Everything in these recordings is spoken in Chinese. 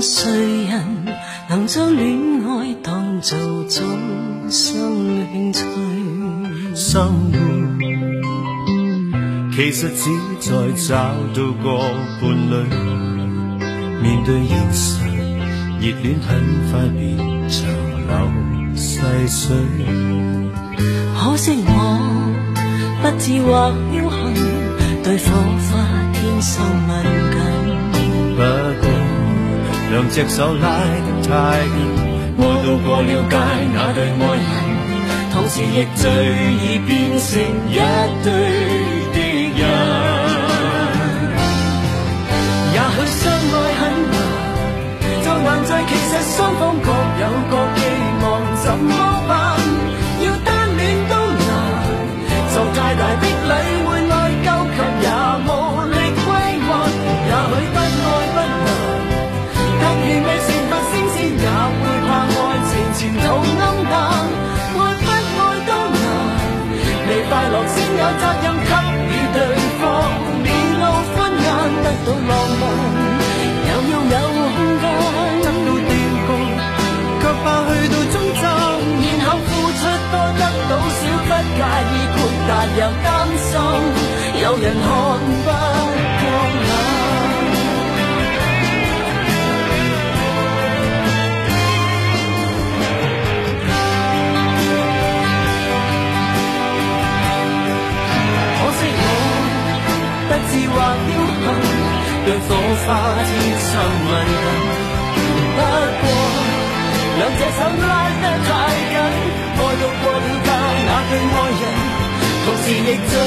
谁人能将恋爱当做终生兴趣生活其实只在找到个伴侣面对现实热恋很快变长流细水可惜我不智或侥幸对火花天生敏感两只手拉得太紧，我渡过了界那对爱人，同时亦最易变成一对敌人。也许相爱很难，就难在其实双方各有各寄望，怎么办？但又担心有人看不过眼可惜我不智或侥幸让火花溅湿你 take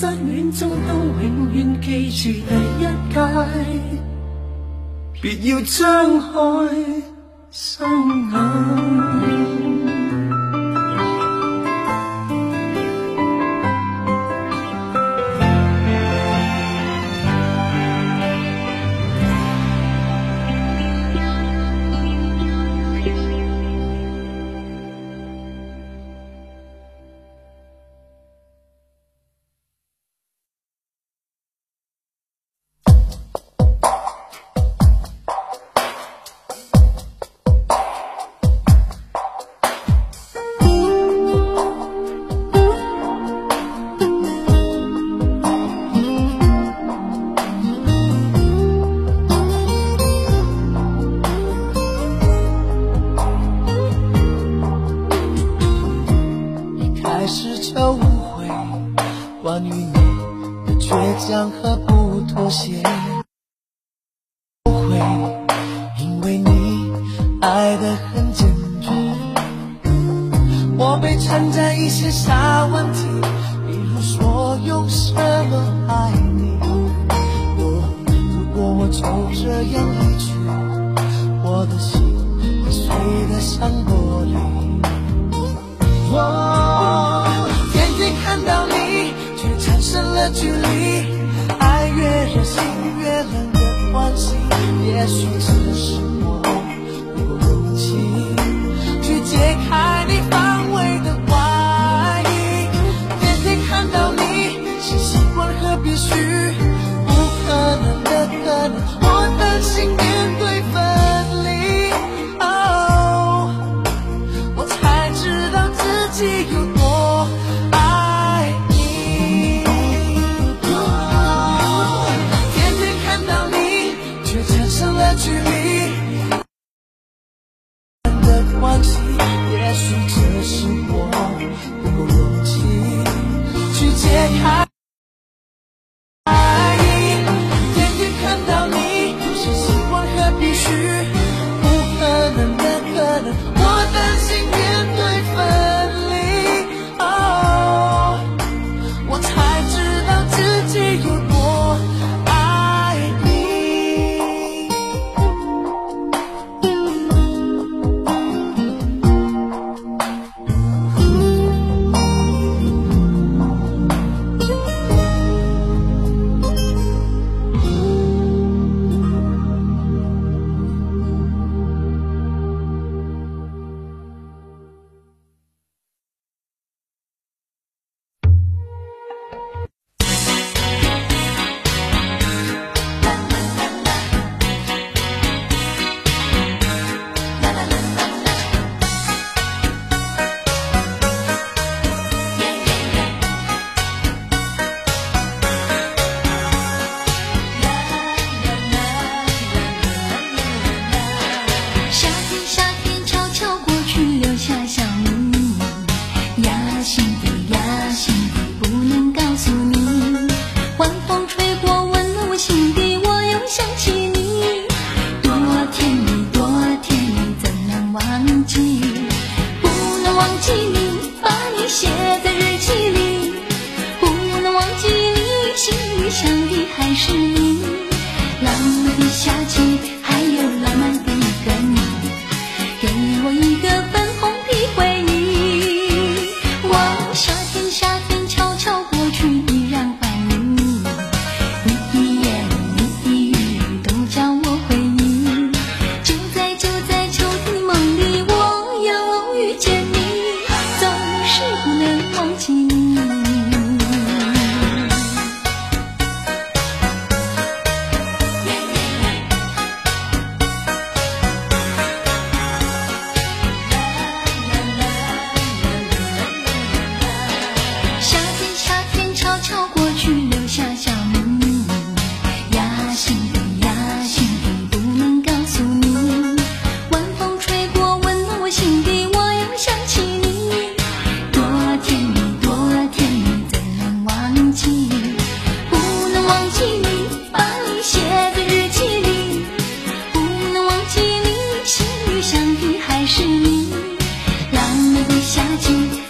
失恋中都永远记住，第一届别要张开双眼。关于你的倔强和不妥协，不会因为你爱的很坚决，我被缠在一些傻问题。心，也许是。忘记，也许这是我不够。写夏季。